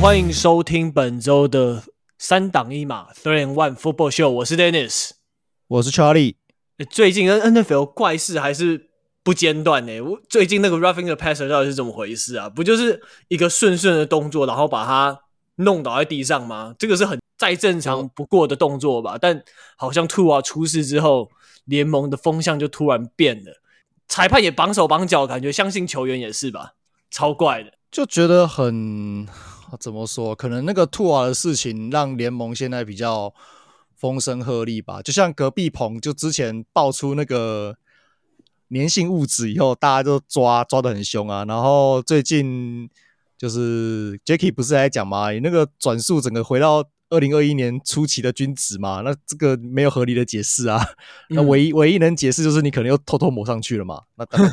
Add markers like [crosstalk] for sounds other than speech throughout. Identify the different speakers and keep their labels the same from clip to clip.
Speaker 1: 欢迎收听本周的三档一码 Three and One Football Show，我是 Dennis，
Speaker 2: 我是 Charlie。
Speaker 1: 最近 N NFL 怪事还是不间断呢。我最近那个 Roughing the Passer 到底是怎么回事啊？不就是一个顺顺的动作，然后把它弄倒在地上吗？这个是很再正常不过的动作吧？但好像 Two 啊出事之后，联盟的风向就突然变了，裁判也绑手绑脚，感觉相信球员也是吧？超怪的，
Speaker 2: 就觉得很。怎么说？可能那个兔娃的事情让联盟现在比较风声鹤唳吧。就像隔壁棚，就之前爆出那个粘性物质以后，大家都抓抓的很凶啊。然后最近就是 Jacky 不是在讲嘛？那个转速整个回到二零二一年初期的均值嘛？那这个没有合理的解释啊。那唯一唯一能解释就是你可能又偷偷抹上去了嘛？那当然。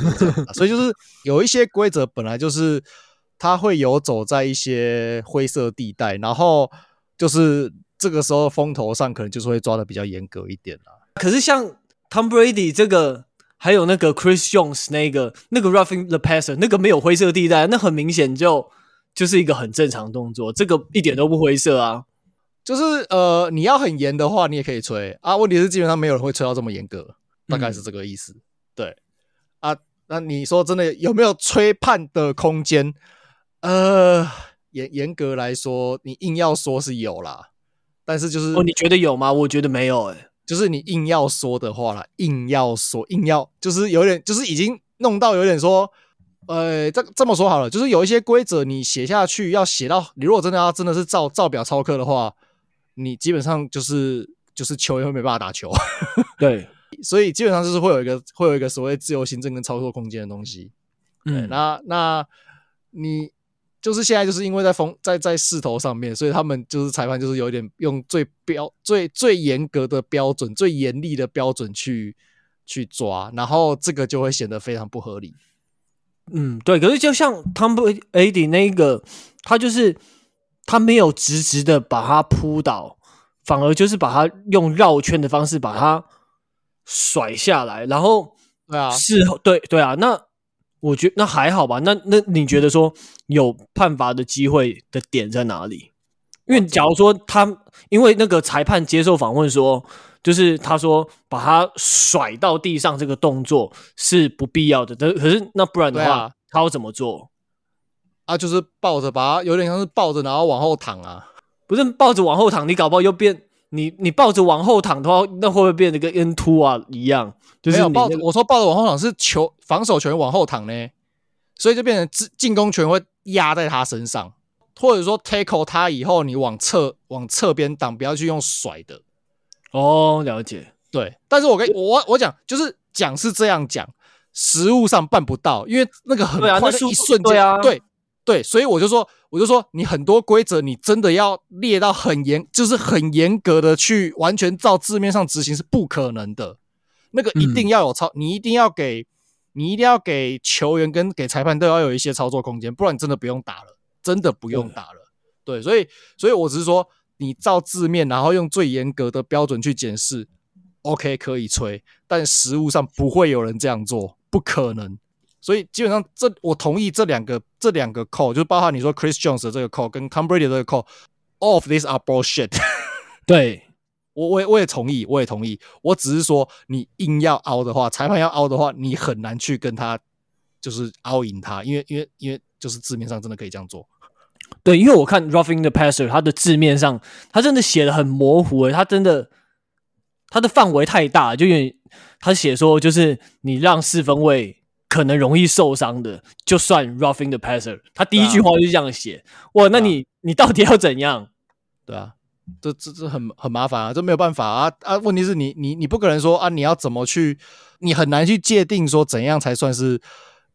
Speaker 2: 所以就是有一些规则本来就是。他会游走在一些灰色地带，然后就是这个时候风头上可能就是会抓的比较严格一点啦。
Speaker 1: 可是像 Tom Brady 这个，还有那个 Chris Jones 那个那个 Roughing the Passer 那个没有灰色地带，那很明显就就是一个很正常动作，这个一点都不灰色啊。
Speaker 2: 就是呃，你要很严的话，你也可以吹啊。问题是基本上没有人会吹到这么严格，大概是这个意思。嗯、对啊，那你说真的有没有吹判的空间？呃，严严格来说，你硬要说是有啦，但是就是
Speaker 1: 哦，你觉得有吗？我觉得没有、欸，诶
Speaker 2: 就是你硬要说的话啦，硬要说，硬要就是有点，就是已经弄到有点说，呃，这这么说好了，就是有一些规则你写下去要写到，你如果真的要真的是照照表操课的话，你基本上就是就是球员会没办法打球，
Speaker 1: 对，[laughs]
Speaker 2: 所以基本上就是会有一个会有一个所谓自由行政跟操作空间的东西，嗯，那那你。就是现在，就是因为在风在在势头上面，所以他们就是裁判，就是有点用最标最最严格的标准、最严厉的标准去去抓，然后这个就会显得非常不合理。
Speaker 1: 嗯，对。可是就像 Tom Brady 那个，他就是他没有直直的把他扑倒，反而就是把他用绕圈的方式把他甩下来，然后对啊，事后对对啊，那。我觉得那还好吧，那那你觉得说有判罚的机会的点在哪里？因为假如说他因为那个裁判接受访问说，就是他说把他甩到地上这个动作是不必要的，但可是那不然的话，啊、他要怎么做？
Speaker 2: 啊，就是抱着把他有点像是抱着然后往后躺啊，
Speaker 1: 不是抱着往后躺，你搞不好又变你你抱着往后躺的话，那会不会变得跟 N two 啊一样？就是、那个、抱，我说抱着往后躺是球防守球员往后躺呢，所以就变成进进攻权会压在他身上，或者说 tackle 他以后你往侧往侧边挡，不要去用甩的。哦，了解。
Speaker 2: 对，但是我跟我我讲就是讲是这样讲，实物上办不到，因为那个很快的一瞬间，对啊，对对，所以我就说我就说你很多规则你真的要列到很严，就是很严格的去完全照字面上执行是不可能的。那个一定要有操，嗯、你一定要给，你一定要给球员跟给裁判都要有一些操作空间，不然你真的不用打了，真的不用打了。对，对，所以，所以我只是说，你照字面，然后用最严格的标准去检视，OK 可以吹，但实物上不会有人这样做，不可能。所以基本上这我同意这两个这两个 call，就是包含你说 Chris Jones 的这个 call 跟 Tom Brady 的这个 call，all of these are bullshit。
Speaker 1: 对。[laughs]
Speaker 2: 我我也我也同意，我也同意。我只是说，你硬要凹的话，裁判要凹的话，你很难去跟他就是凹赢他，因为因为因为就是字面上真的可以这样做。
Speaker 1: 对，因为我看 Roughing the Passer，他的字面上他真的写的很模糊诶，他真的他的范围太大，就因为他写说就是你让四分卫可能容易受伤的，就算 Roughing the Passer。他第一句话就这样写，啊、哇，那你、啊、你到底要怎样？
Speaker 2: 对啊。这这这很很麻烦啊，这没有办法啊啊！问题是你你你不可能说啊，你要怎么去？你很难去界定说怎样才算是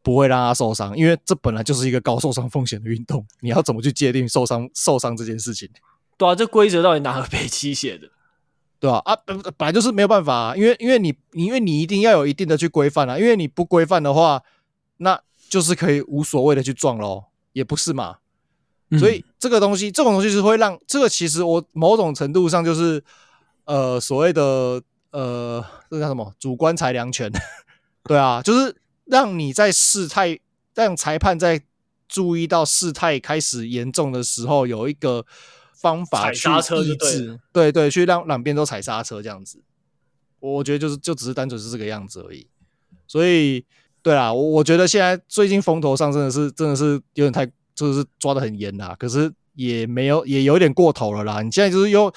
Speaker 2: 不会让他受伤，因为这本来就是一个高受伤风险的运动。你要怎么去界定受伤受伤这件事情？
Speaker 1: 对啊，这规则到底哪个 [laughs] 北七写的？
Speaker 2: 对吧？啊，本本来就是没有办法啊，因为因为你因为你一定要有一定的去规范啊，因为你不规范的话，那就是可以无所谓的去撞喽，也不是嘛？所以这个东西，这种东西是会让这个其实我某种程度上就是呃所谓的呃这叫什么主观裁量权，[laughs] 对啊，就是让你在事态让裁判在注意到事态开始严重的时候，有一个方法去
Speaker 1: 踩刹车
Speaker 2: 抑制，对对，去让两边都踩刹车这样子。我觉得就是就只是单纯是这个样子而已。所以，对啦，我我觉得现在最近风头上真的是真的是有点太就是抓的很严啦，可是也没有也有点过头了啦。你现在就是又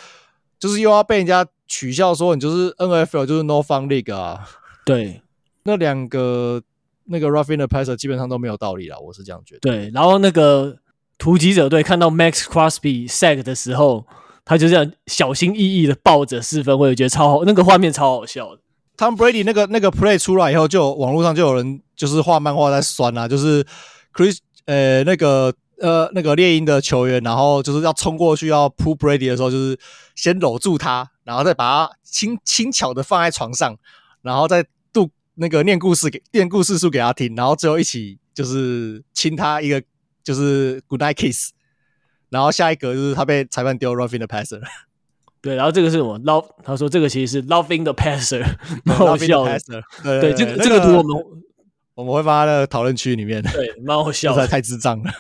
Speaker 2: 就是又要被人家取笑说你就是 NFL 就是 No Fun League 啊。
Speaker 1: 对，
Speaker 2: 那两个那个 Roughing the Passer 基本上都没有道理啦，我是这样觉得。
Speaker 1: 对，然后那个突击者队看到 Max Crosby sack 的时候，他就这样小心翼翼的抱着四分，我觉得超好，那个画面超好笑的。
Speaker 2: Tom Brady 那个那个 play 出来以后，就网络上就有人就是画漫画在酸啊，就是 Chris 呃那个呃那个猎鹰的球员，然后就是要冲过去要扑 Brady 的时候，就是先搂住他，然后再把他轻轻巧的放在床上，然后再读那个念故事给念故事书给他听，然后最后一起就是亲他一个就是 Good night kiss，然后下一个就是他被裁判丢 roughing the passer。[laughs]
Speaker 1: 对，然后这个是什么？Love，他说这个其实是 loving the passer，蛮好笑的。对，对，这个这个图我们
Speaker 2: 我们会放在讨论区里面。
Speaker 1: 对，蛮好笑的，
Speaker 2: 太智障了，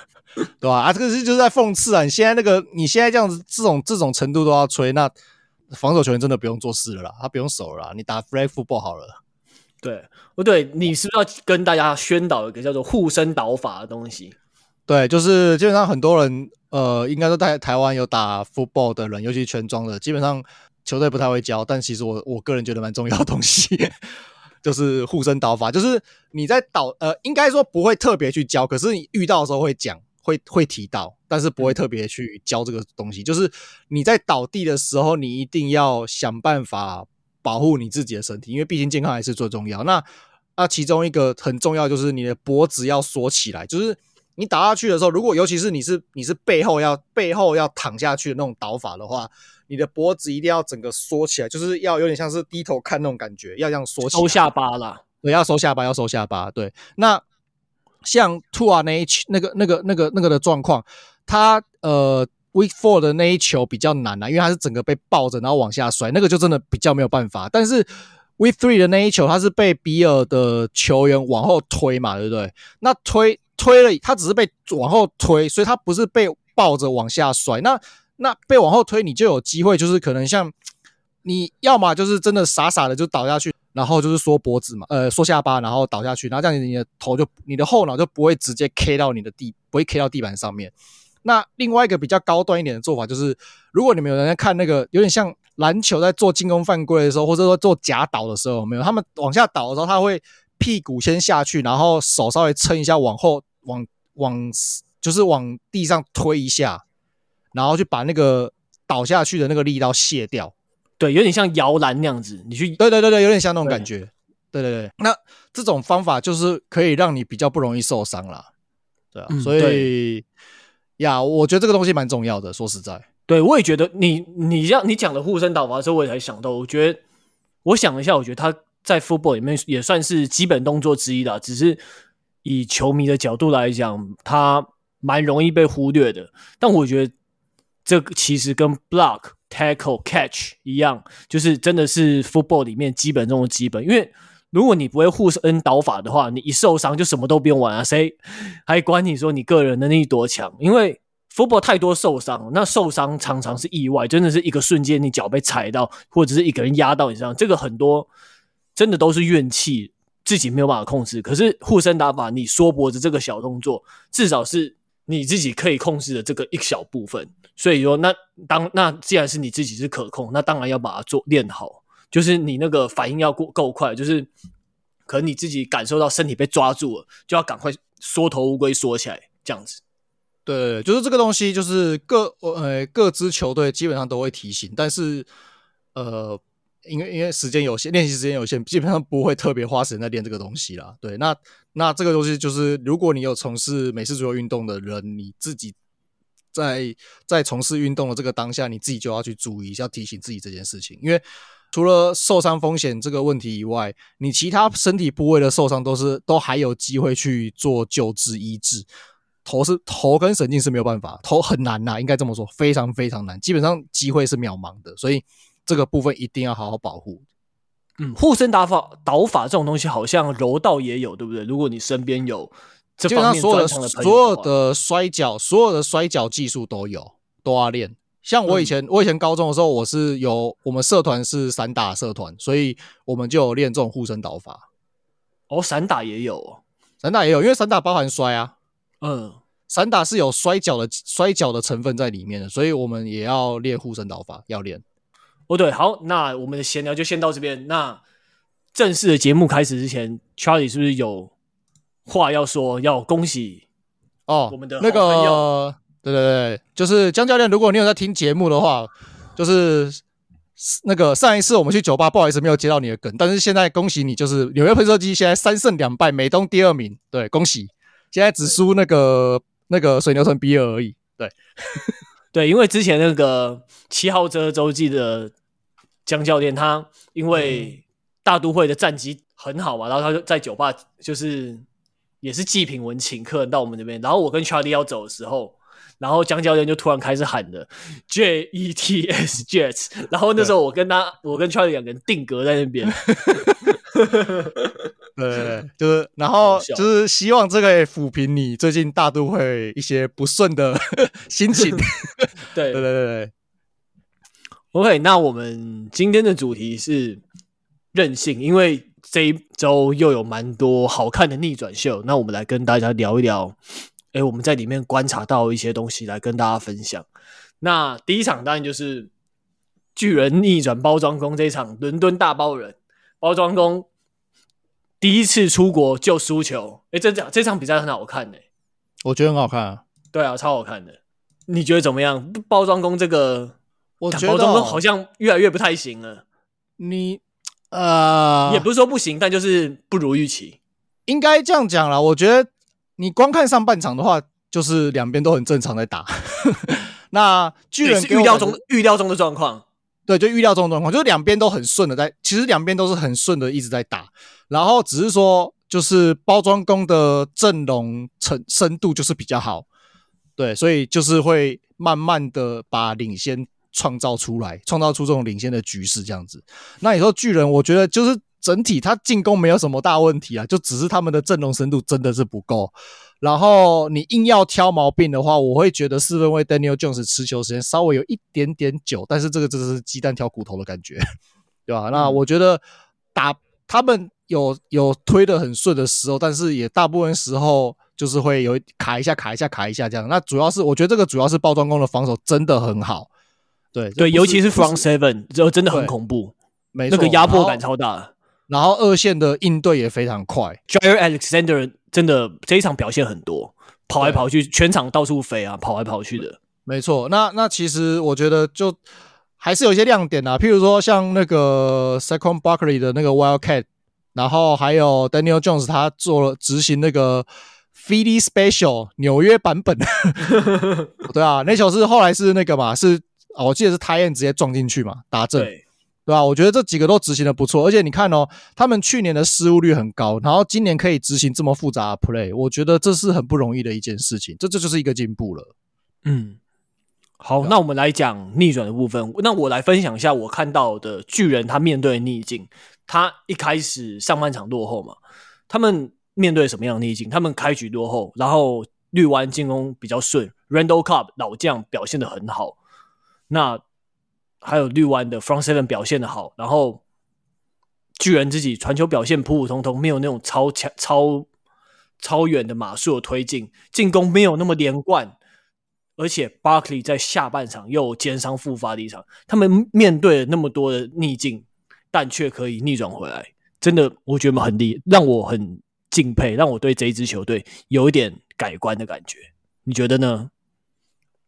Speaker 2: 对吧？啊，这个是就是在讽刺啊！你现在那个你现在这样子，这种这种程度都要吹，那防守球员真的不用做事了啦，他不用守了啦，你打 flag football 好了。
Speaker 1: 对，不对，你是不是要跟大家宣导一个叫做护身导法的东西？
Speaker 2: 对，就是基本上很多人。呃，应该说在台湾有打 football 的人，尤其全装的，基本上球队不太会教。但其实我我个人觉得蛮重要的东西，[laughs] 就是护身导法。就是你在导，呃，应该说不会特别去教，可是你遇到的时候会讲，会会提到，但是不会特别去教这个东西。就是你在倒地的时候，你一定要想办法保护你自己的身体，因为毕竟健康还是最重要。那那其中一个很重要就是你的脖子要缩起来，就是。你打下去的时候，如果尤其是你是你是背后要背后要躺下去的那种倒法的话，你的脖子一定要整个缩起来，就是要有点像是低头看那种感觉，要这样缩起来。
Speaker 1: 收下巴啦，
Speaker 2: 对，要收下巴，要收下巴。对，那像 Two 啊那一球，那个那个那个那个的状况，他呃 Week Four 的那一球比较难啊，因为他是整个被抱着然后往下摔，那个就真的比较没有办法。但是 Week Three 的那一球，他是被比尔的球员往后推嘛，对不对？那推。推了，他只是被往后推，所以他不是被抱着往下摔。那那被往后推，你就有机会，就是可能像你要么就是真的傻傻的就倒下去，然后就是缩脖子嘛，呃，缩下巴，然后倒下去，然后这样你的头就你的后脑就不会直接 K 到你的地，不会 K 到地板上面。那另外一个比较高端一点的做法就是，如果你们有人在看那个有点像篮球在做进攻犯规的时候，或者说做假倒的时候，没有他们往下倒的时候，他会。屁股先下去，然后手稍微撑一下，往后往往就是往地上推一下，然后去把那个倒下去的那个力道卸掉。
Speaker 1: 对，有点像摇篮那样子。你去，
Speaker 2: 对对对对，有点像那种感觉。对对对，那这种方法就是可以让你比较不容易受伤啦。对啊，嗯、所以呀，我觉得这个东西蛮重要的。说实在，
Speaker 1: 对我也觉得你你像你讲的护身倒法的时候，我也才想到，我觉得我想了一下，我觉得他。在 football 里面也算是基本动作之一的，只是以球迷的角度来讲，它蛮容易被忽略的。但我觉得这个其实跟 block、tackle、catch 一样，就是真的是 football 里面基本中的基本。因为如果你不会护身导法的话，你一受伤就什么都不用玩啊，谁还管你说你个人能力多强？因为 football 太多受伤，那受伤常常是意外，真的是一个瞬间你脚被踩到，或者是一个人压到你身上，这个很多。真的都是怨气，自己没有办法控制。可是护身打法，你缩脖子这个小动作，至少是你自己可以控制的这个一小部分。所以说，那当那既然是你自己是可控，那当然要把它做练好。就是你那个反应要够够快，就是可能你自己感受到身体被抓住了，就要赶快缩头乌龟缩起来，这样子。
Speaker 2: 对，就是这个东西，就是各呃各支球队基本上都会提醒，但是呃。因为因为时间有限，练习时间有限，基本上不会特别花时间在练这个东西啦。对，那那这个东西就是，如果你有从事美式足球运动的人，你自己在在从事运动的这个当下，你自己就要去注意，要提醒自己这件事情。因为除了受伤风险这个问题以外，你其他身体部位的受伤都是都还有机会去做救治医治。头是头跟神经是没有办法，头很难呐，应该这么说，非常非常难，基本上机会是渺茫的，所以。这个部分一定要好好保护。
Speaker 1: 嗯，护身打法、导法这种东西，好像柔道也有，对不对？如果你身边有这
Speaker 2: 基本上所有的所有
Speaker 1: 的
Speaker 2: 摔跤，所有的摔跤技术都有，都要练。像我以前，嗯、我以前高中的时候，我是有我们社团是散打社团，所以我们就有练这种护身倒法。
Speaker 1: 哦，散打也有，哦，
Speaker 2: 散打也有，因为散打包含摔啊。
Speaker 1: 嗯，
Speaker 2: 散打是有摔跤的摔跤的成分在里面的，所以我们也要练护身倒法，要练。
Speaker 1: 哦，对，好，那我们的闲聊就先到这边。那正式的节目开始之前，Charlie 是不是有话要说？要恭喜
Speaker 2: 哦，
Speaker 1: 我们的
Speaker 2: 那个。对对对，就是江教练，如果你有在听节目的话，就是那个上一次我们去酒吧，不好意思没有接到你的梗，但是现在恭喜你，就是纽约喷射机现在三胜两败，美东第二名，对，恭喜，现在只输那个那个水牛城比尔而已，对，
Speaker 1: 对，因为之前那个七号车洲际的江教练，他因为大都会的战绩很好嘛，然后他就在酒吧就是也是季品文请客到我们这边，然后我跟 Charlie 要走的时候。然后江教练就突然开始喊的 J E T S [laughs] Jets，然后那时候我跟他，我跟 Charlie 两个人定格在那边。[laughs]
Speaker 2: 对对对，[laughs] 就是然后就是希望这个也抚平你最近大都会一些不顺的 [laughs] 心情。[laughs]
Speaker 1: 对
Speaker 2: 对对对对。
Speaker 1: OK，那我们今天的主题是任性，因为这一周又有蛮多好看的逆转秀，那我们来跟大家聊一聊。哎，我们在里面观察到一些东西来跟大家分享。那第一场当然就是巨人逆转包装工这一场，伦敦大包人包装工第一次出国就输球。哎，这场这场比赛很好看呢，
Speaker 2: 我觉得很好看啊。
Speaker 1: 对啊，超好看的。你觉得怎么样？包装工这个，
Speaker 2: 我觉得
Speaker 1: 包装工好像越来越不太行了。
Speaker 2: 你呃，
Speaker 1: 也不是说不行，但就是不如预期。
Speaker 2: 应该这样讲啦，我觉得。你光看上半场的话，就是两边都很正常在打。[laughs] 那巨人
Speaker 1: 是预料中预料中的状况，
Speaker 2: 对，就预料这种状况，就是两边都很顺的在，其实两边都是很顺的一直在打。然后只是说，就是包装工的阵容层深度就是比较好，对，所以就是会慢慢的把领先创造出来，创造出这种领先的局势这样子。那你说巨人，我觉得就是。整体他进攻没有什么大问题啊，就只是他们的阵容深度真的是不够。然后你硬要挑毛病的话，我会觉得四分卫 Daniel Jones 持球时间稍微有一点点久，但是这个真的是鸡蛋挑骨头的感觉，对吧？那我觉得打他们有有推的很顺的时候，但是也大部分时候就是会有卡一下、卡一下、卡一下这样。那主要是我觉得这个主要是包装工的防守真的很好，对对，
Speaker 1: 尤其是 Front Seven 就真的很恐怖，没错，那个压迫感超大。
Speaker 2: 然后二线的应对也非常快
Speaker 1: ，Jaire Alexander 真的这一场表现很多，跑来跑去，全场到处飞啊，跑来跑去的。
Speaker 2: 没错，那那其实我觉得就还是有一些亮点啊，譬如说像那个 Second Barkley 的那个 Wildcat，然后还有 Daniel Jones 他做了执行那个 Philly Special 纽约版本，[laughs] 对啊，那球是后来是那个嘛，是我记得是 Tight End 直接撞进去嘛，打正。对吧？我觉得这几个都执行的不错，而且你看哦，他们去年的失误率很高，然后今年可以执行这么复杂的 play，我觉得这是很不容易的一件事情，这这就是一个进步了。
Speaker 1: 嗯，好，那我们来讲逆转的部分。那我来分享一下我看到的巨人他面对逆境。他一开始上半场落后嘛，他们面对什么样的逆境？他们开局落后，然后绿湾进攻比较顺，Randall Cobb 老将表现的很好。那还有绿湾的 Front Seven 表现的好，然后巨人自己传球表现普普通通，没有那种超强、超超远的码数的推进，进攻没有那么连贯，而且 Barkley 在下半场又肩伤复发的一场，他们面对了那么多的逆境，但却可以逆转回来，真的我觉得很厉，让我很敬佩，让我对这一支球队有一点改观的感觉，你觉得呢？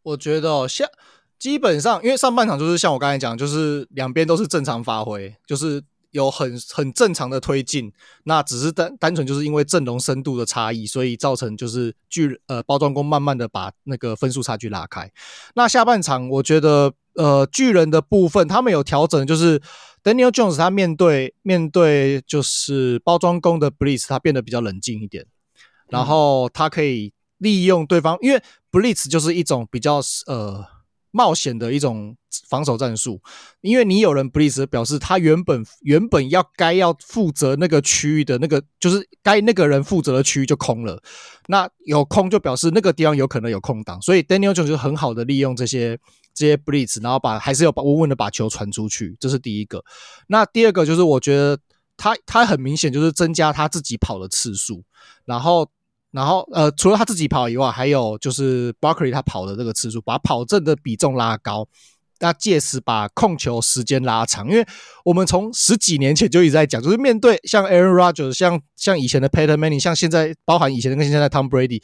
Speaker 2: 我觉得哦，像。基本上，因为上半场就是像我刚才讲，就是两边都是正常发挥，就是有很很正常的推进。那只是单单纯就是因为阵容深度的差异，所以造成就是巨呃包装工慢慢的把那个分数差距拉开。那下半场我觉得呃巨人的部分他们有调整，就是 Daniel Jones 他面对面对就是包装工的 Blitz 他变得比较冷静一点，然后他可以利用对方，因为 Blitz 就是一种比较呃。冒险的一种防守战术，因为你有人 blitz 表示他原本原本要该要负责那个区域的那个，就是该那个人负责的区域就空了，那有空就表示那个地方有可能有空档，所以 Daniel 就就很好的利用这些这些 blitz，然后把还是要把稳稳的把球传出去，这是第一个。那第二个就是我觉得他他很明显就是增加他自己跑的次数，然后。然后，呃，除了他自己跑以外，还有就是 Barkley 他跑的这个次数，把跑阵的比重拉高，那届时把控球时间拉长。因为我们从十几年前就一直在讲，就是面对像 Aaron Rodgers，像像以前的 Peyton Manning，像现在包含以前的跟现在 Tom Brady，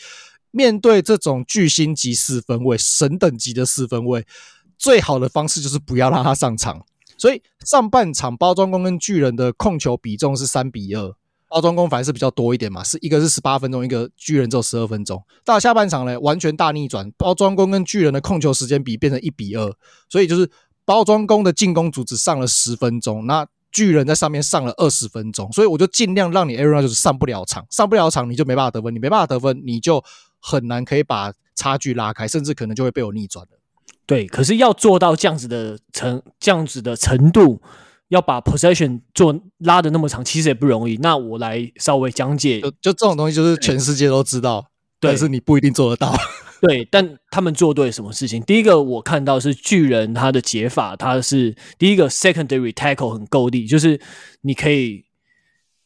Speaker 2: 面对这种巨星级四分卫、神等级的四分卫，最好的方式就是不要让他上场。所以上半场包装工跟巨人的控球比重是三比二。包装工反而是比较多一点嘛，是一个是十八分钟，一个巨人只有十二分钟。到下半场呢，完全大逆转，包装工跟巨人的控球时间比变成一比二，所以就是包装工的进攻组只上了十分钟，那巨人在上面上了二十分钟，所以我就尽量让你 Aaron 就是上不了场，上不了场你就没办法得分，你没办法得分你就很难可以把差距拉开，甚至可能就会被我逆转了。
Speaker 1: 对，可是要做到这样子的程这样子的程度。要把 possession 做拉的那么长，其实也不容易。那我来稍微讲解，
Speaker 2: 就就这种东西，就是全世界都知道，但是你不一定做得到。[laughs]
Speaker 1: 对，但他们做对什么事情？第一个我看到是巨人他的解法，他是第一个 secondary tackle 很够力，就是你可以，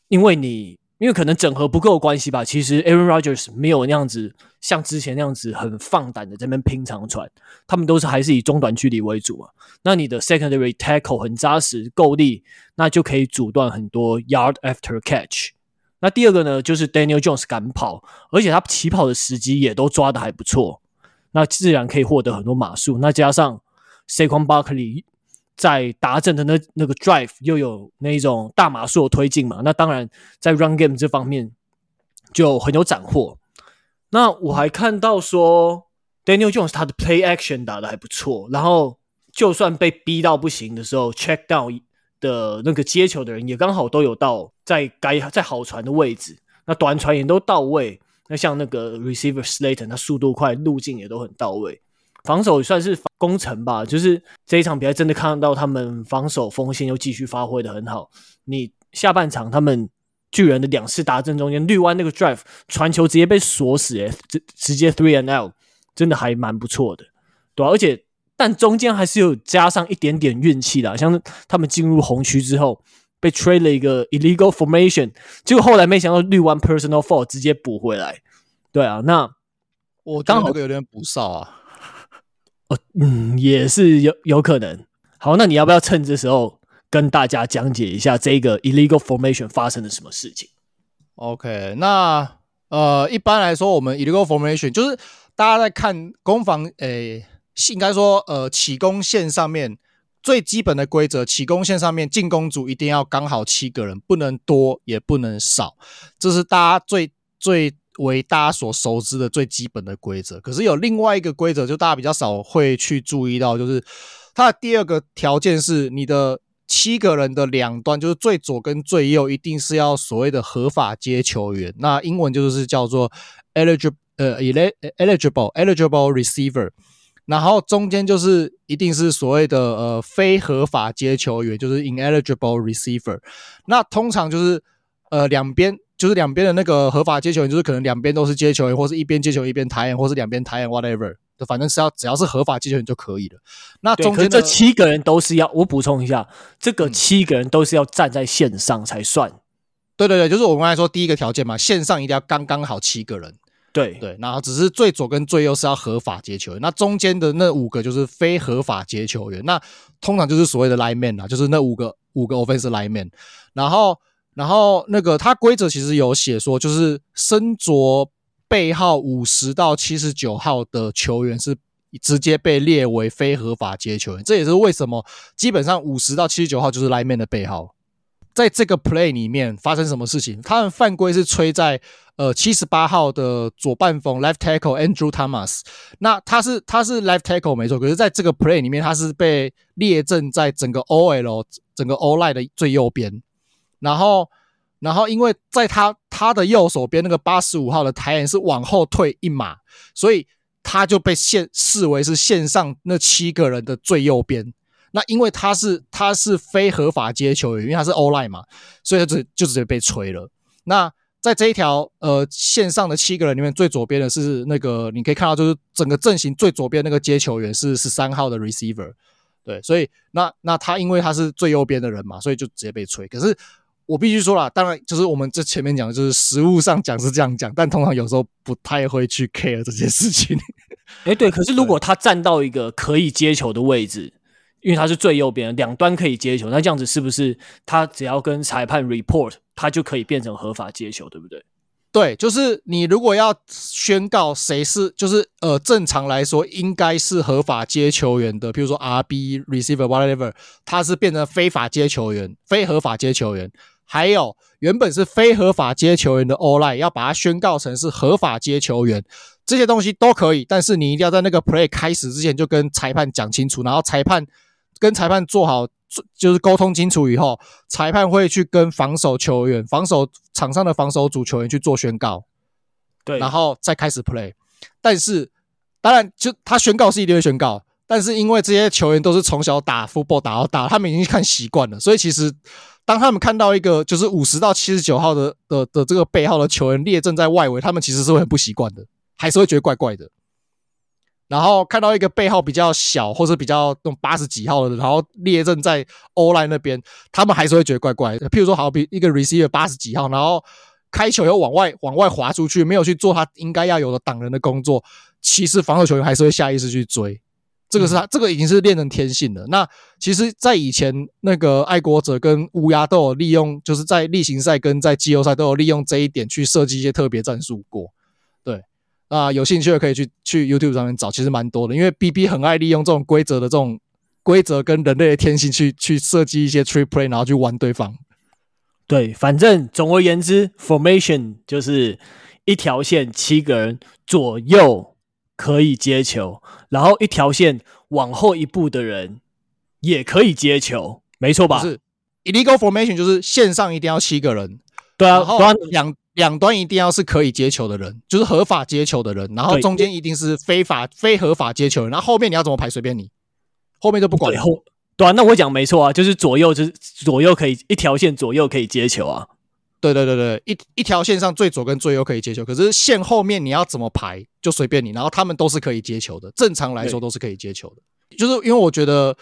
Speaker 1: 因为你。因为可能整合不够关系吧，其实 Aaron Rodgers 没有那样子像之前那样子很放胆的在那边拼长传，他们都是还是以中短距离为主嘛。那你的 secondary tackle 很扎实够力，那就可以阻断很多 yard after catch。那第二个呢，就是 Daniel Jones 敢跑，而且他起跑的时机也都抓得还不错，那自然可以获得很多码数。那加上 Saquon Barkley。在达阵的那那个 drive 又有那一种大码数的推进嘛，那当然在 run game 这方面就很有斩获。那我还看到说 Daniel Jones 他的 play action 打的还不错，然后就算被逼到不行的时候，check down 的那个接球的人也刚好都有到在该在好传的位置，那短传也都到位。那像那个 receiver Slayton 他速度快，路径也都很到位。防守算是攻城吧，就是这一场比赛真的看到他们防守锋线又继续发挥的很好。你下半场他们巨人的两次达阵中间绿湾那个 drive 传球直接被锁死，诶，直直接 three and out，真的还蛮不错的，对啊，而且但中间还是有加上一点点运气的，像是他们进入红区之后被 trade 了一个 illegal formation，结果后来没想到绿湾 personal foul 直接补回来，对啊，那
Speaker 2: 我刚好有点补哨啊。
Speaker 1: 哦，嗯，也是有有可能。好，那你要不要趁这时候跟大家讲解一下这个 illegal formation 发生了什么事情
Speaker 2: ？OK，那呃，一般来说，我们 illegal formation 就是大家在看攻防，诶、欸，应该说呃，起攻线上面最基本的规则，起攻线上面进攻组一定要刚好七个人，不能多也不能少，这是大家最最。为大家所熟知的最基本的规则，可是有另外一个规则，就大家比较少会去注意到，就是它的第二个条件是你的七个人的两端，就是最左跟最右，一定是要所谓的合法接球员。那英文就是叫做 eligible 呃 eligible eligible receiver，然后中间就是一定是所谓的呃非合法接球员，就是 ineligible receiver。那通常就是呃两边。就是两边的那个合法接球员，就是可能两边都是接球员，或是一边接球一边抬眼，或是两边抬眼，whatever，反正是要只要是合法接球员就可以了。那中间
Speaker 1: 这七个人都是要，我补充一下，这个七个人都是要站在线上才算。嗯、
Speaker 2: 对对对，就是我刚才说第一个条件嘛，线上一定要刚刚好七个人。
Speaker 1: 对
Speaker 2: 对，然后只是最左跟最右是要合法接球员，那中间的那五个就是非合法接球员，那通常就是所谓的 lineman 啊，就是那五个五个 offensive lineman，然后。然后那个他规则其实有写说，就是身着背号五十到七十九号的球员是直接被列为非合法接球员。这也是为什么基本上五十到七十九号就是 lineman 的背号。在这个 play 里面发生什么事情？他们犯规是吹在呃七十八号的左半锋 left tackle Andrew Thomas。那他是他是 left tackle 没错，可是在这个 play 里面他是被列阵在整个 OL 整个 O line 的最右边。然后，然后，因为在他他的右手边那个八十五号的台眼是往后退一码，所以他就被线视为是线上那七个人的最右边。那因为他是他是非合法接球员，因为他是 online 嘛，所以他就就直接被吹了。那在这一条呃线上的七个人里面，最左边的是那个你可以看到，就是整个阵型最左边那个接球员是十三号的 receiver。对，所以那那他因为他是最右边的人嘛，所以就直接被吹。可是我必须说啦，当然就是我们这前面讲的就是实务上讲是这样讲，但通常有时候不太会去 care 这件事情。[laughs]
Speaker 1: 哎，对，可是如果他站到一个可以接球的位置。因为他是最右边，两端可以接球，那这样子是不是他只要跟裁判 report，他就可以变成合法接球，对不对？
Speaker 2: 对，就是你如果要宣告谁是，就是呃，正常来说应该是合法接球员的，比如说 RB receiver whatever，他是变成非法接球员、非合法接球员，还有原本是非合法接球员的 online，要把它宣告成是合法接球员，这些东西都可以，但是你一定要在那个 play 开始之前就跟裁判讲清楚，然后裁判。跟裁判做好，就是沟通清楚以后，裁判会去跟防守球员、防守场上的防守组球员去做宣告，
Speaker 1: 对，
Speaker 2: 然后再开始 play。但是，当然，就他宣告是一定会宣告，但是因为这些球员都是从小打 football 打到大，他们已经看习惯了，所以其实当他们看到一个就是五十到七十九号的的的这个背号的球员列阵在外围，他们其实是会很不习惯的，还是会觉得怪怪的。然后看到一个背号比较小，或是比较那种八十几号的，然后列阵在欧莱那边，他们还是会觉得怪怪的。譬如说，好比一个 receiver 八十几号，然后开球又往外往外滑出去，没有去做他应该要有的挡人的工作，其实防守球员还是会下意识去追。这个是他，这个已经是练成天性了。那其实，在以前那个爱国者跟乌鸦都有利用，就是在例行赛跟在季后赛都有利用这一点去设计一些特别战术过。啊、呃，有兴趣的可以去去 YouTube 上面找，其实蛮多的。因为 BB 很爱利用这种规则的这种规则跟人类的天性去去设计一些 trick play，然后去玩对方。
Speaker 1: 对，反正总而言之，formation 就是一条线七个人左右可以接球，然后一条线往后一步的人也可以接球，没错吧？
Speaker 2: 是 illegal formation 就是线上一定要七个人，
Speaker 1: 对啊，
Speaker 2: 然后两。两端一定要是可以接球的人，就是合法接球的人，然后中间一定是非法、非合法接球人，然后后面你要怎么排随便你，后面就不管了。
Speaker 1: 后对啊，那我讲没错啊，就是左右就是左右可以一条线左右可以接球啊。
Speaker 2: 对对对对，一一条线上最左跟最右可以接球，可是线后面你要怎么排就随便你，然后他们都是可以接球的，正常来说都是可以接球的，就是因为我觉得。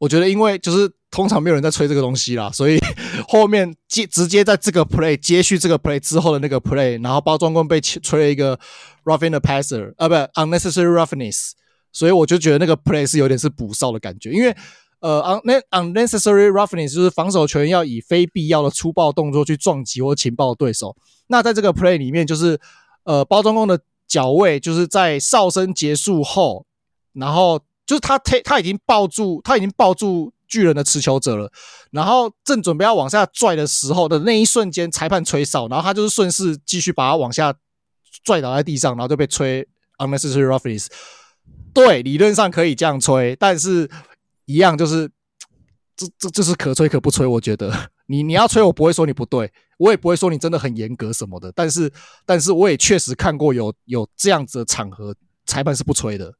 Speaker 2: 我觉得，因为就是通常没有人在吹这个东西啦，所以 [laughs] 后面接直接在这个 play 接续这个 play 之后的那个 play，然后包装工被吹了一个 roughing the passer，啊，不，unnecessary roughness，所以我就觉得那个 play 是有点是补哨的感觉，因为呃，unnecessary roughness 就是防守球员要以非必要的粗暴动作去撞击或情报对手。那在这个 play 里面，就是呃，包装工的脚位就是在哨声结束后，然后。就是他他他已经抱住他已经抱住巨人的持球者了，然后正准备要往下拽的时候的那一瞬间，裁判吹哨，然后他就是顺势继续把他往下拽倒在地上，然后就被吹 unnecessary roughness。对，理论上可以这样吹，但是一样就是这这就是可吹可不吹。我觉得 [laughs] 你你要吹，我不会说你不对，我也不会说你真的很严格什么的。但是但是我也确实看过有有这样子的场合，裁判是不吹的。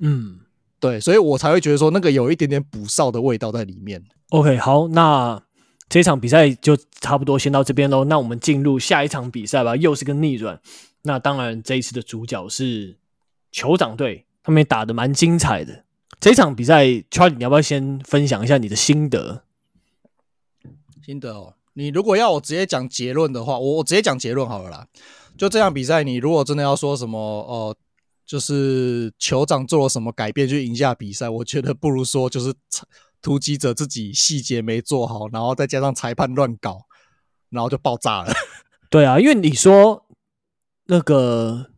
Speaker 2: 嗯。对，所以我才会觉得说那个有一点点补哨的味道在里面。
Speaker 1: OK，好，那这场比赛就差不多先到这边喽。那我们进入下一场比赛吧，又是个逆转。那当然，这一次的主角是酋长队，他们也打得蛮精彩的。这场比赛，Charlie，你要不要先分享一下你的心得？
Speaker 2: 心得哦，你如果要我直接讲结论的话，我我直接讲结论好了啦。就这场比赛，你如果真的要说什么哦。呃就是酋长做了什么改变去赢下比赛？我觉得不如说就是突击者自己细节没做好，然后再加上裁判乱搞，然后就爆炸了。
Speaker 1: 对啊，因为你说那个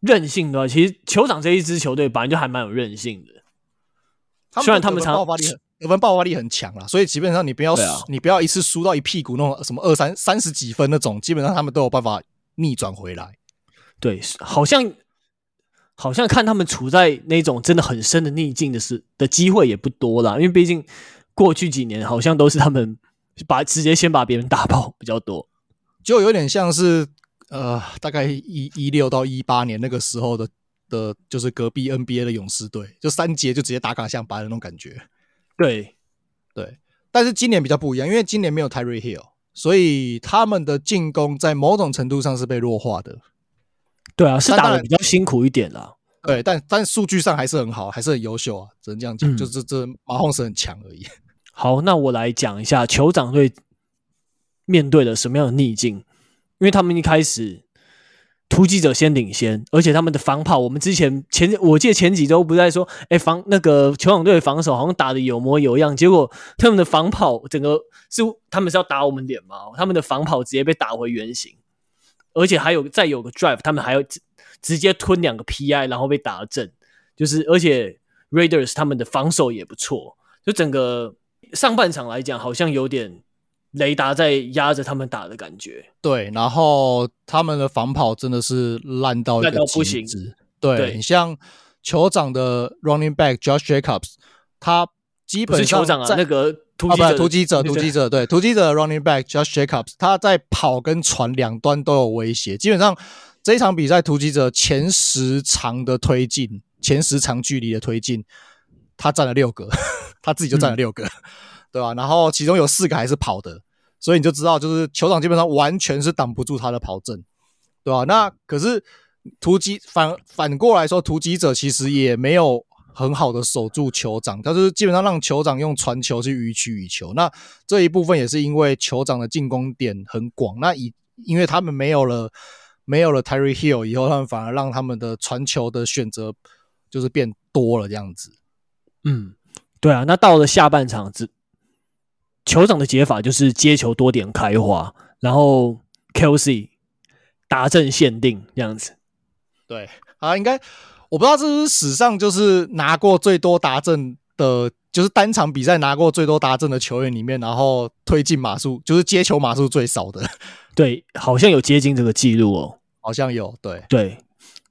Speaker 1: 韧性的话，其实酋长这一支球队本来就还蛮有韧性的。虽然他们常
Speaker 2: 爆发力很，得分爆发力很强啦，所以基本上你不要、啊、你不要一次输到一屁股那种什么二三三十几分那种，基本上他们都有办法逆转回来。
Speaker 1: 对，好像。好像看他们处在那种真的很深的逆境的是的机会也不多啦，因为毕竟过去几年好像都是他们把直接先把别人打爆比较多，
Speaker 2: 就有点像是呃大概一一六到一八年那个时候的的，就是隔壁 NBA 的勇士队，就三节就直接打卡像白的那种感觉。
Speaker 1: 对，
Speaker 2: 对，但是今年比较不一样，因为今年没有 Tyreek Hill，所以他们的进攻在某种程度上是被弱化的。
Speaker 1: 对啊，是打的比较辛苦一点啦。
Speaker 2: 对，但但数据上还是很好，还是很优秀啊，只能这样讲，嗯、就这这马洪是很强而已。
Speaker 1: 好，那我来讲一下酋长队面对了什么样的逆境，因为他们一开始突击者先领先，而且他们的防跑，我们之前前我记得前几周不是在说，哎，防那个酋长队的防守好像打得有模有样，结果他们的防跑整个是他们是要打我们脸吗？他们的防跑直接被打回原形，而且还有再有个 drive，他们还要。直接吞两个 PI，然后被打正，就是而且 Raiders 他们的防守也不错，就整个上半场来讲，好像有点雷达在压着他们打的感觉。
Speaker 2: 对，然后他们的防跑真的是烂到一个不行。对，对你像酋长的 Running Back Josh Jacobs，他基本上
Speaker 1: 酋长啊，那个突
Speaker 2: 击者，突击者，突击者，对，突击者 Running Back Josh Jacobs，他在跑跟传两端都有威胁，基本上。这一场比赛，突击者前十长的推进，前十长距离的推进，他占了六个，[laughs] 他自己就占了六个，嗯、[laughs] 对吧？然后其中有四个还是跑的，所以你就知道，就是酋长基本上完全是挡不住他的跑阵，对吧？那可是突击反反过来说，突击者其实也没有很好的守住酋长，他是基本上让酋长用传球去予取予求。那这一部分也是因为酋长的进攻点很广，那以因为他们没有了。没有了 Tyreek Hill 以后，他们反而让他们的传球的选择就是变多了这样子。
Speaker 1: 嗯，对啊。那到了下半场，只酋长的解法就是接球多点开花，然后 Kelce 达阵限定这样子。
Speaker 2: 对啊，应该我不知道这是史上就是拿过最多达阵的，就是单场比赛拿过最多达阵的球员里面，然后推进码数就是接球码数最少的。[laughs]
Speaker 1: 对，好像有接近这个记录哦，
Speaker 2: 好像有，对
Speaker 1: 对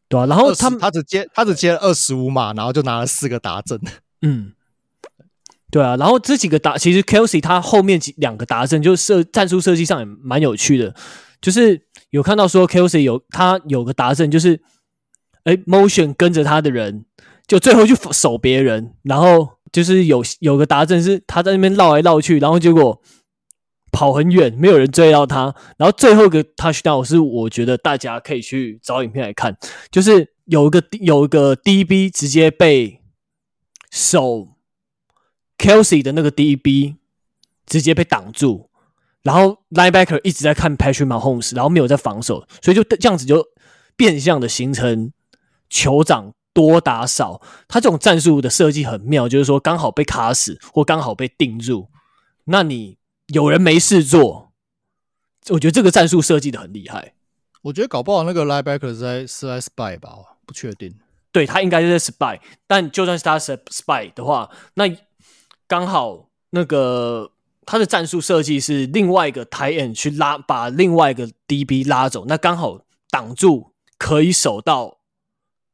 Speaker 1: 对啊。然后他们
Speaker 2: 他只接他只接了二十五码，然后就拿了四个达阵。
Speaker 1: 嗯，对啊。然后这几个达，其实 Kelce 他后面几两个达阵，就是设战术设计上也蛮有趣的，就是有看到说 Kelce 有他有个达阵，就是哎 motion 跟着他的人，就最后去守别人，然后就是有有个达阵是他在那边绕来绕去，然后结果。跑很远，没有人追到他。然后最后一个 touchdown 是我觉得大家可以去找影片来看，就是有一个有一个 DB 直接被守 Kelce 的那个 DB 直接被挡住，然后 linebacker 一直在看 Patrick Mahomes，然后没有在防守，所以就这样子就变相的形成酋长多打少。他这种战术的设计很妙，就是说刚好被卡死或刚好被定住，那你。有人没事做，我觉得这个战术设计的很厉害。
Speaker 2: 我觉得搞不好那个 linebacker 是在是在 spy 吧，不确定。
Speaker 1: 对，他应该是在 spy，但就算是他是 spy 的话，那刚好那个他的战术设计是另外一个 tie n 去拉，把另外一个 DB 拉走，那刚好挡住可以守到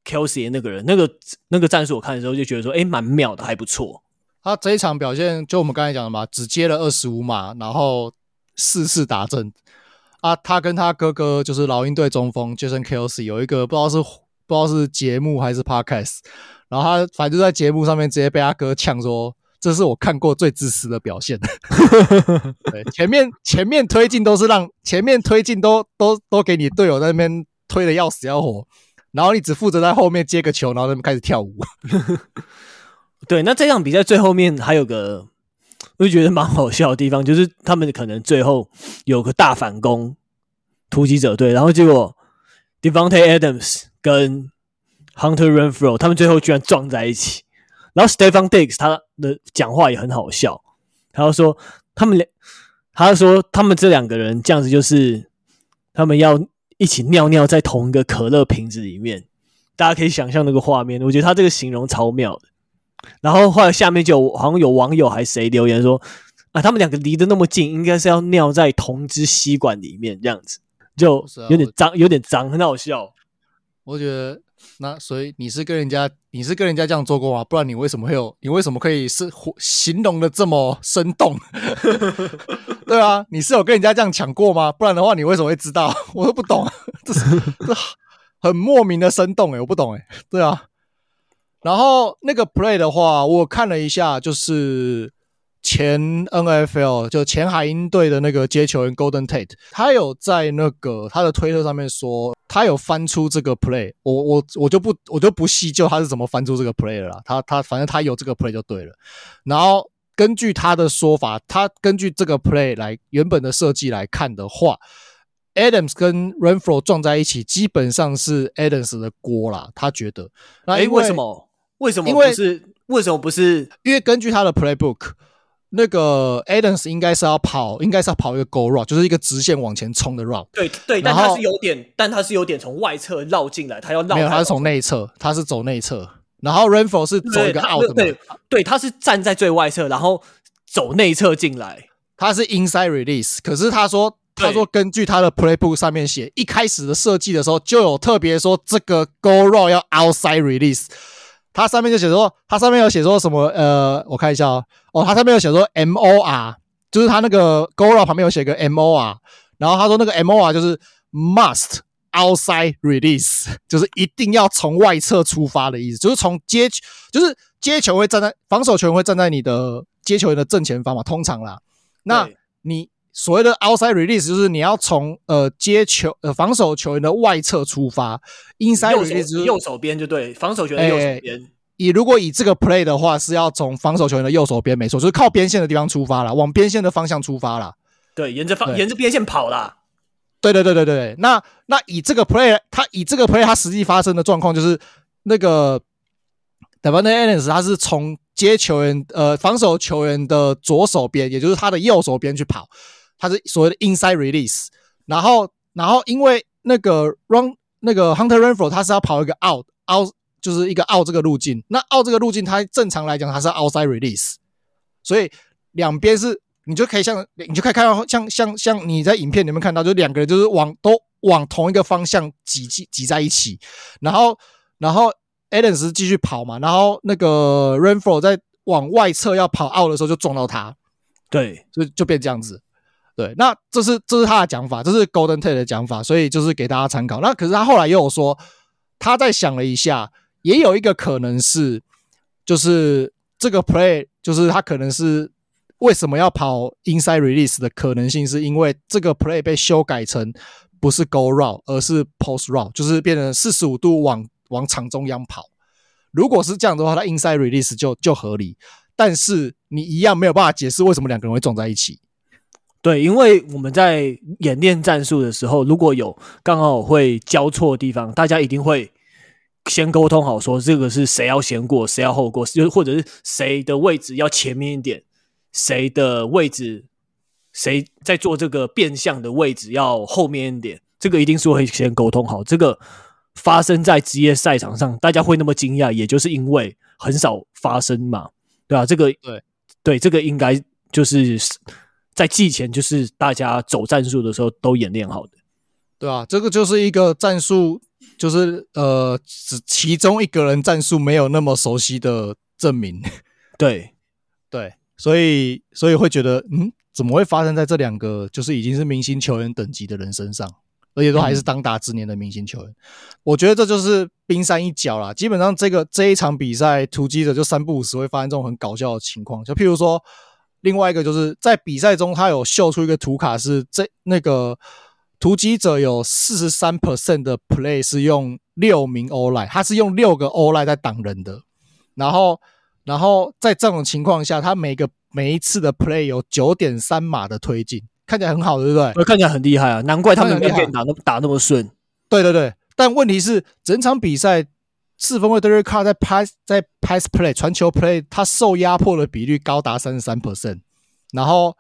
Speaker 1: Kelce 的那个人。那个那个战术我看的时候就觉得说，哎，蛮妙的，还不错。
Speaker 2: 他这一场表现，就我们刚才讲的嘛，只接了二十五码，然后四次达阵啊。他跟他哥哥就是老鹰队中锋 Jason Kelce 有一个不知道是不知道是节目还是 Podcast，然后他反正就在节目上面直接被他哥呛说：“这是我看过最自私的表现。[laughs] ”对，前面前面推进都是让前面推进都都都给你队友在那边推的要死要活，然后你只负责在后面接个球，然后他们开始跳舞。[laughs]
Speaker 1: 对，那这场比赛最后面还有个，我就觉得蛮好笑的地方，就是他们可能最后有个大反攻，突击者队，然后结果 Devante Adams 跟 Hunter Renfrow 他们最后居然撞在一起，然后 Stefan Diggs 他的讲话也很好笑，他就说他们俩，他就说他们这两个人这样子就是他们要一起尿尿在同一个可乐瓶子里面，大家可以想象那个画面，我觉得他这个形容超妙的。然后后来下面就好像有网友还谁留言说啊，他们两个离得那么近，应该是要尿在同支吸管里面这样子，就有点脏，有点脏，很好笑。
Speaker 2: 我觉得那所以你是跟人家你是跟人家这样做过吗？不然你为什么会有？你为什么可以是形容的这么生动？[laughs] 对啊，你是有跟人家这样抢过吗？不然的话你为什么会知道？[laughs] 我都不懂，这是这很莫名的生动诶、我不懂诶、对啊。然后那个 play 的话，我看了一下，就是前 NFL 就前海鹰队的那个接球员 Golden Tate，他有在那个他的推特上面说，他有翻出这个 play，我我我就不我就不细究他是怎么翻出这个 play 了啦，他他反正他有这个 play 就对了。然后根据他的说法，他根据这个 play 来原本的设计来看的话，Adams 跟 Renfrow 撞在一起，基本上是 Adams 的锅啦，他觉得。那因为，
Speaker 1: 为什么？为什么不是？为，为什么不是？
Speaker 2: 因为根据他的 playbook，那个 Adams 应该是要跑，应该是要跑一个 go route，就是一个直线往前冲的 route。
Speaker 1: 对对，但他是有点，但他是有点从外侧绕进来，他要绕。
Speaker 2: 没有，他是从内侧，他是走内侧。然后 Renfrow 是走一个 out 的。
Speaker 1: 对对，他是站在最外侧，然后走内侧进来。
Speaker 2: 他是 inside release，可是他说，他说根据他的 playbook 上面写，一开始的设计的时候就有特别说这个 go route 要 outside release。它上面就写说，它上面有写说什么？呃，我看一下哦，哦，它上面有写说 M O R，就是它那个 go route 旁边有写个 M O R，然后他说那个 M O R 就是 must outside release，就是一定要从外侧出发的意思，就是从接，就是接球会站在防守球员会站在你的接球员的正前方嘛，通常啦，那你。所谓的 outside release 就是你要从呃接球呃防守球员的外侧出发，inside release 就是
Speaker 1: 右手边就对，防守球员的右手边。欸、
Speaker 2: 以如果以这个 play 的话，是要从防守球员的右手边，没错，就是靠边线的地方出发了，往边线的方向出发了。
Speaker 1: 对，沿着方沿着边线跑啦。
Speaker 2: 对对对对对，那那以这个 play，他以这个 play，他实际发生的状况就是那个 Davante Adams 他是从接球员呃防守球员的左手边，也就是他的右手边去跑。它是所谓的 inside release，然后，然后因为那个 run 那个 Hunter Renfrow 他是要跑一个 out out，就是一个 out 这个路径。那 out 这个路径，它正常来讲它是 outside release，所以两边是，你就可以像，你就可以看到像像像你在影片里面看到，就两个人就是往都往同一个方向挤挤挤在一起，然后然后 Adams 继续跑嘛，然后那个 Renfrow 在往外侧要跑 out 的时候就撞到他，
Speaker 1: 对，
Speaker 2: 就就变这样子。对，那这是这是他的讲法，这是 Golden Tate 的讲法，所以就是给大家参考。那可是他后来又有说，他在想了一下，也有一个可能是，就是这个 play，就是他可能是为什么要跑 inside release 的可能性，是因为这个 play 被修改成不是 go route，而是 post route，就是变成四十五度往往场中央跑。如果是这样的话，他 inside release 就就合理，但是你一样没有办法解释为什么两个人会撞在一起。
Speaker 1: 对，因为我们在演练战术的时候，如果有刚好会交错的地方，大家一定会先沟通好，说这个是谁要先过，谁要后过，就或者是谁的位置要前面一点，谁的位置谁在做这个变相的位置要后面一点，这个一定是会先沟通好。这个发生在职业赛场上，大家会那么惊讶，也就是因为很少发生嘛，对吧？这个对对，这个应该就是。在季前就是大家走战术的时候都演练好的，
Speaker 2: 对啊，这个就是一个战术，就是呃，只其中一个人战术没有那么熟悉的证明。
Speaker 1: 对，[laughs]
Speaker 2: 对，所以所以会觉得，嗯，怎么会发生在这两个就是已经是明星球员等级的人身上，而且都还是当打之年的明星球员？嗯、我觉得这就是冰山一角啦。基本上这个这一场比赛，突击者就三不五时会发生这种很搞笑的情况，就譬如说。另外一个就是在比赛中，他有秀出一个图卡，是这那个突击者有四十三 percent 的 play 是用六名 O-line，他是用六个 O-line 在挡人的。然后，然后在这种情况下，他每个每一次的 play 有九点三码的推进，看起来很好，对不对？
Speaker 1: 看起来很厉害啊，难怪他们那边打那打那么顺。
Speaker 2: 对对对，但问题是整场比赛。四分卫 Derek Carr 在 pass 在 pass play 传球 play，他受压迫的比率高达三十三 percent，然后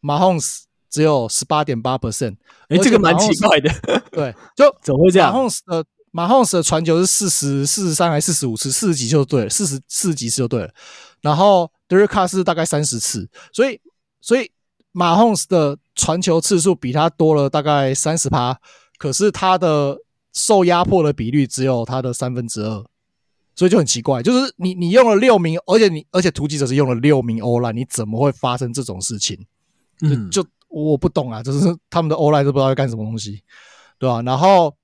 Speaker 2: Mahomes 只有十八点八 percent，
Speaker 1: 哎，这个蛮奇怪的，[laughs]
Speaker 2: 对，就 [laughs]
Speaker 1: 怎么会这样
Speaker 2: ？Mahomes 的 Mahomes 的传球是四十四十三还是四十五次，四十几就对了，四十四十几次就对了，然后 Carr 是大概三十次，所以所以 Mahomes 的传球次数比他多了大概三十趴，可是他的。受压迫的比率只有他的三分之二，所以就很奇怪，就是你你用了六名，而且你而且突击者是用了六名 O-line，你怎么会发生这种事情？嗯，就我不懂啊，就是他们的 O-line 都不知道要干什么东西，对吧？然后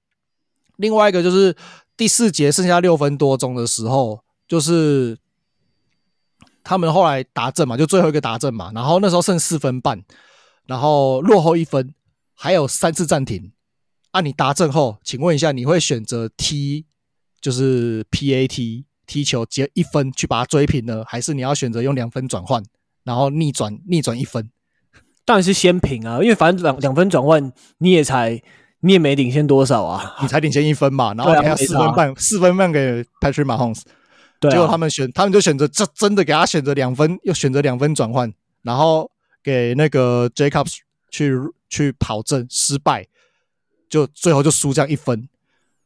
Speaker 2: 另外一个就是第四节剩下六分多钟的时候，就是他们后来达阵嘛，就最后一个达阵嘛，然后那时候剩四分半，然后落后一分，还有三次暂停。啊，你达阵后，请问一下，你会选择踢就是 PAT 踢球接一分去把它追平呢，还是你要选择用两分转换，然后逆转逆转一分？
Speaker 1: 当然是先平啊，因为反正两两分转换你也才你也没领先多少啊，
Speaker 2: 你才领先一分嘛，[laughs] 然后你还要四分半四分半给 Patrick Mahomes，对啊，结果他们选他们就选择这真的给他选择两分，又选择两分转换，然后给那个 Jacobs 去去跑阵失败。就最后就输这样一分，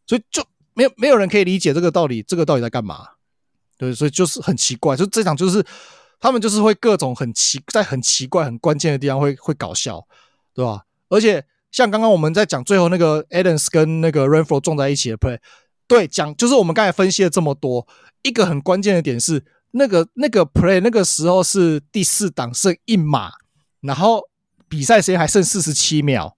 Speaker 2: 所以就没有没有人可以理解这个道理，这个到底在干嘛？对，所以就是很奇怪，就这场就是他们就是会各种很奇在很奇怪很关键的地方会会搞笑，对吧？而且像刚刚我们在讲最后那个 Adams 跟那个 Renfro 撞在一起的 play，对，讲就是我们刚才分析了这么多，一个很关键的点是那个那个 play 那个时候是第四档剩一码，然后比赛时间还剩四十七秒。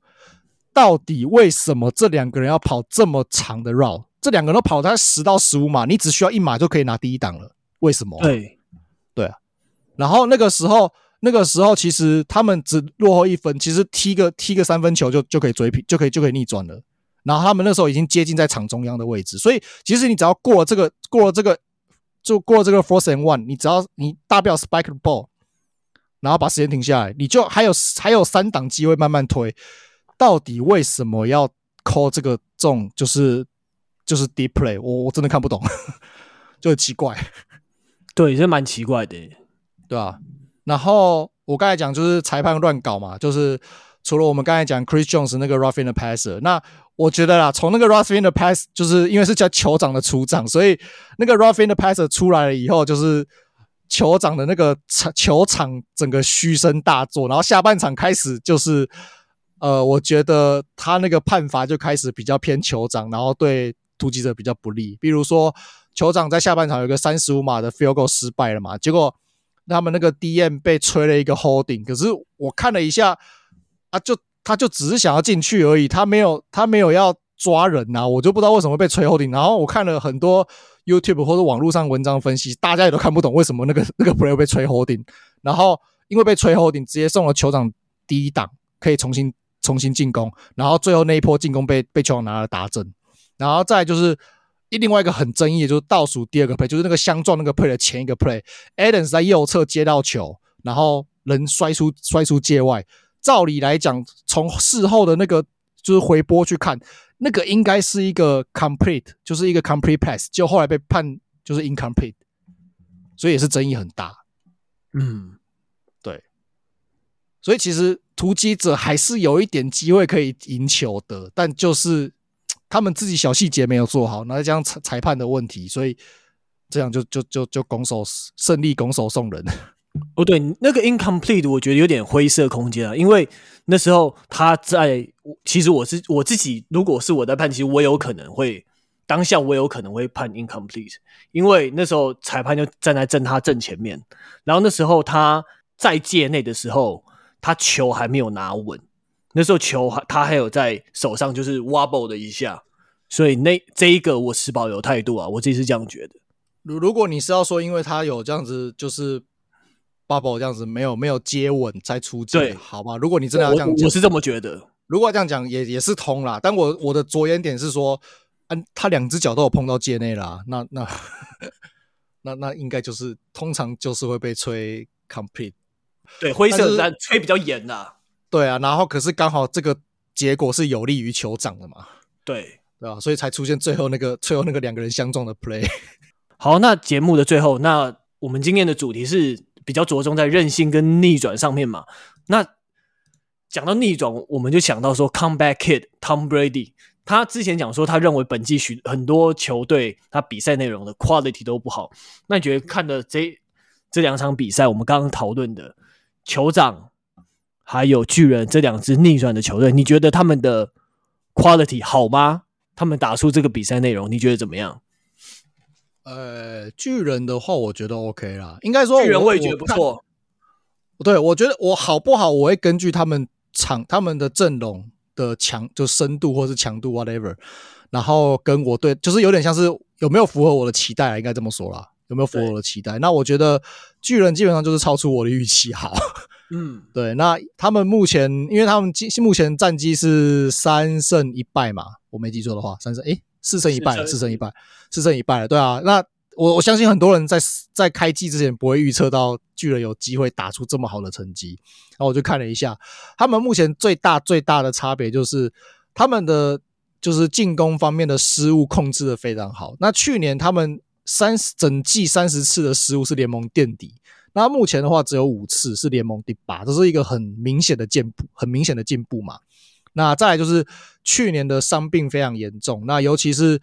Speaker 2: 到底为什么这两个人要跑这么长的 route？这两个人都跑他十到十五码，你只需要一码就可以拿第一档了。为什么？
Speaker 1: 对，
Speaker 2: 对啊。然后那个时候，那个时候其实他们只落后一分，其实踢个踢个三分球就就可以追平，就可以就可以逆转了。然后他们那时候已经接近在场中央的位置，所以其实你只要过了这个，过了这个，就过了这个 force and one，你只要你大不了 spike the ball，然后把时间停下来，你就还有还有三档机会慢慢推。到底为什么要 call 这个重就是就是 deep play？我我真的看不懂，就很奇怪。
Speaker 1: 对，这蛮奇怪的，
Speaker 2: 对啊？然后我刚才讲就是裁判乱搞嘛，就是除了我们刚才讲 Chris Jones 那个 roughing the passer，那我觉得啦，从那个 roughing the pass，就是因为是叫酋长的出场，所以那个 roughing the passer 出来了以后，就是酋长的那个场球场整个嘘声大作，然后下半场开始就是。呃，我觉得他那个判罚就开始比较偏酋长，然后对突击者比较不利。比如说，酋长在下半场有个三十五码的 field goal 失败了嘛，结果他们那个 DM 被吹了一个 holding。可是我看了一下，啊，就他就只是想要进去而已，他没有他没有要抓人呐、我就不知道为什么被吹 holding。然后我看了很多 YouTube 或者网络上文章分析，大家也都看不懂为什么那个那个 player 被吹 holding。然后因为被吹 holding，直接送了酋长第一档，可以重新。重新进攻，然后最后那一波进攻被被球王拿了达阵，然后再就是另外一个很争议，就是倒数第二个 play，就是那个相撞那个 play 的前一个 play，Adams 在右侧接到球，然后人摔出摔出界外。照理来讲，从事后的那个就是回播去看，那个应该是一个 complete，就是一个 complete pass，就后来被判就是 incomplete，所以也是争议很大。
Speaker 1: 嗯，
Speaker 2: 对，所以其实。突击者还是有一点机会可以赢球的，但就是他们自己小细节没有做好，那这样裁裁判的问题，所以这样就就就就拱手胜利，拱手送人。[laughs]
Speaker 1: 哦，对，那个 incomplete 我觉得有点灰色空间啊，因为那时候他在，其实我是我自己，如果是我在判，其实我有可能会当下我有可能会判 incomplete，因为那时候裁判就站在正他正前面，然后那时候他在界内的时候。他球还没有拿稳，那时候球还他还有在手上，就是 wobble 的一下，所以那这一个我持保留态度啊，我自己是这样觉得。
Speaker 2: 如如果你是要说，因为他有这样子，就是 bubble 这样子没有没有接稳再出界，对，好吧？如果你真的要这样讲，
Speaker 1: 我是这么觉得。
Speaker 2: 如果这样讲也也是通啦，但我我的着眼点是说，啊，他两只脚都有碰到界内啦，那那 [laughs] 那那应该就是通常就是会被吹 complete。
Speaker 1: 对，灰色但吹比较严呐、啊。
Speaker 2: 对啊，然后可是刚好这个结果是有利于酋长的嘛。
Speaker 1: 对，
Speaker 2: 对吧？所以才出现最后那个最后那个两个人相撞的 play。[laughs]
Speaker 1: 好，那节目的最后，那我们今天的主题是比较着重在韧性跟逆转上面嘛。那讲到逆转，我们就想到说，Comeback Kid Tom Brady，他之前讲说，他认为本季许很多球队他比赛内容的 quality 都不好。那你觉得看的这这两场比赛，我们刚刚讨论的？酋长还有巨人这两支逆转的球队，你觉得他们的 quality 好吗？他们打出这个比赛内容，你觉得怎么样？
Speaker 2: 呃，巨人的话，我觉得 OK 啦。应该说，
Speaker 1: 巨人我也觉得不错。
Speaker 2: 对，我觉得我好不好，我会根据他们场他们的阵容的强，就深度或是强度 whatever，然后跟我对，就是有点像是有没有符合我的期待，应该这么说啦，有没有符合我的期待？那我觉得巨人基本上就是超出我的预期，好，[laughs] 嗯，对。那他们目前，因为他们今目前战绩是三胜一败嘛，我没记错的话，三胜诶四胜一败，四胜一败，四胜一败了，对啊，那。我我相信很多人在在开季之前不会预测到巨人有机会打出这么好的成绩，然后我就看了一下，他们目前最大最大的差别就是他们的就是进攻方面的失误控制的非常好。那去年他们三十整季三十次的失误是联盟垫底，那目前的话只有五次是联盟第八，这是一个很明显的进步，很明显的进步嘛。那再来就是去年的伤病非常严重，那尤其是。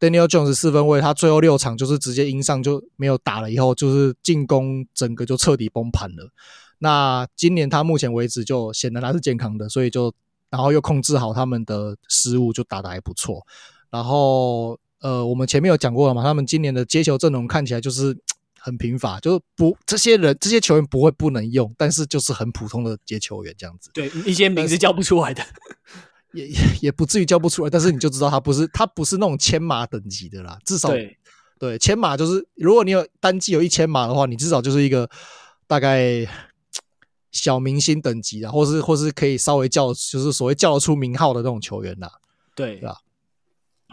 Speaker 2: Daniel Jones 四分卫，他最后六场就是直接因伤就没有打了，以后就是进攻整个就彻底崩盘了。那今年他目前为止就显得他是健康的，所以就然后又控制好他们的失误，就打得还不错。然后呃，我们前面有讲过了嘛，他们今年的接球阵容看起来就是很贫乏，就是不这些人这些球员不会不能用，但是就是很普通的接球员这样子。
Speaker 1: 对，一些名字叫不出来的。
Speaker 2: 也也 [laughs] 也不至于叫不出来，但是你就知道他不是他不是那种千码等级的啦，至少对对千码就是如果你有单季有一千码的话，你至少就是一个大概小明星等级的，或是或是可以稍微叫就是所谓叫得出名号的那种球员啦，
Speaker 1: 对，
Speaker 2: 对吧？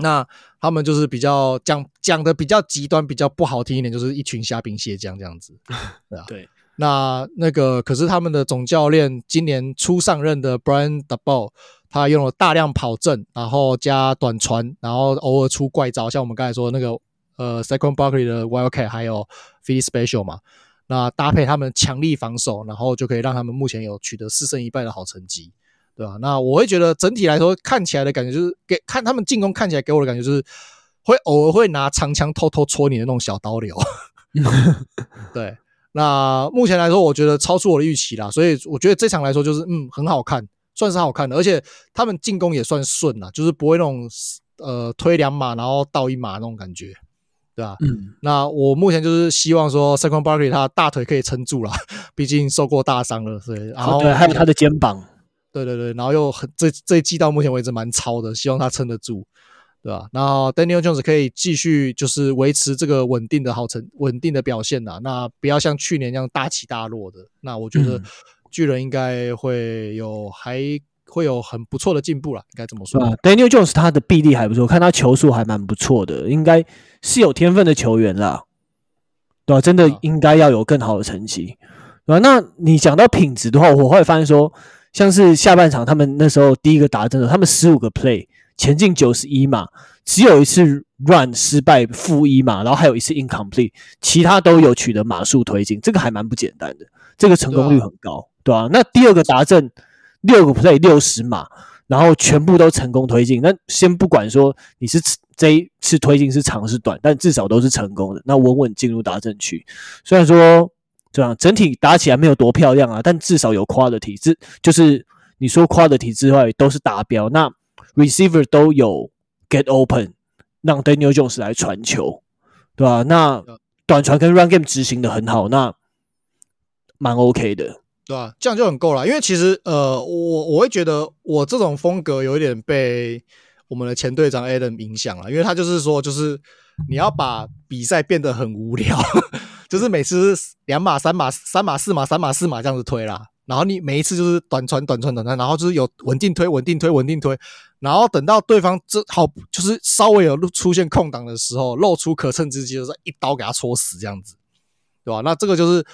Speaker 2: 那他们就是比较讲讲的比较极端，比较不好听一点，就是一群虾兵蟹将这样子，[laughs] 对啊，
Speaker 1: 对。
Speaker 2: 那那个可是他们的总教练今年初上任的 Brian Daboll 他用了大量跑阵，然后加短传，然后偶尔出怪招，像我们刚才说的那个呃 Second Barkley 的 Wildcat，还有 Philly Special 嘛，那搭配他们强力防守，然后就可以让他们目前有取得四胜一败的好成绩，对吧？那我会觉得整体来说看起来的感觉就是给看他们进攻看起来给我的感觉就是会偶尔会拿长枪偷偷戳你的那种小刀流，[laughs] 对。那目前来说，我觉得超出我的预期啦，所以我觉得这场来说就是嗯很好看。算是好看的，而且他们进攻也算顺啦，就是不会那种呃推两码然后倒一码那种感觉，对吧？嗯，那我目前就是希望说 s e c o n d Barkley 他大腿可以撑住了，毕竟受过大伤了，所以然后
Speaker 1: 对，还有他的肩膀，
Speaker 2: 对对对，然后又很这这一季到目前为止蛮超的，希望他撑得住，对吧？然后 Daniel Jones 可以继续就是维持这个稳定的好成稳定的表现啦，那不要像去年那样大起大落的，那我觉得。嗯巨人应该会有还会有很不错的进步了，应该这么说。啊
Speaker 1: ，Daniel Jones 他的臂力还不错，看他球速还蛮不错的，应该是有天分的球员啦，对吧、啊？真的应该要有更好的成绩，对吧、啊？那你讲到品质的话，我会发现说，像是下半场他们那时候第一个打阵的，他们十五个 play 前进九十一码，只有一次 run 失败负一码，然后还有一次 incomplete，其他都有取得码数推进，这个还蛮不简单的，这个成功率很高。对啊，那第二个达阵六个 play 六十码，然后全部都成功推进。那先不管说你是这一次推进是长是短，但至少都是成功的。那稳稳进入达阵区。虽然说这样整体打起来没有多漂亮啊，但至少有 quality，这就是你说 quality 之外都是达标。那 receiver 都有 get open，让 Daniel Jones 来传球，对吧？那短传跟 run game 执行的很好，那蛮 OK 的。
Speaker 2: 对吧？这样就很够了。因为其实，呃，我我会觉得我这种风格有一点被我们的前队长 Adam 影响了。因为他就是说，就是你要把比赛变得很无聊，就是每次两码、三码、三码、四码、三码、四码这样子推啦。然后你每一次就是短传、短传、短传，然后就是有稳定推、稳定推、稳定推。然后等到对方这好，就是稍微有出现空档的时候，露出可乘之机，就是一刀给他戳死这样子，对吧？那这个就是。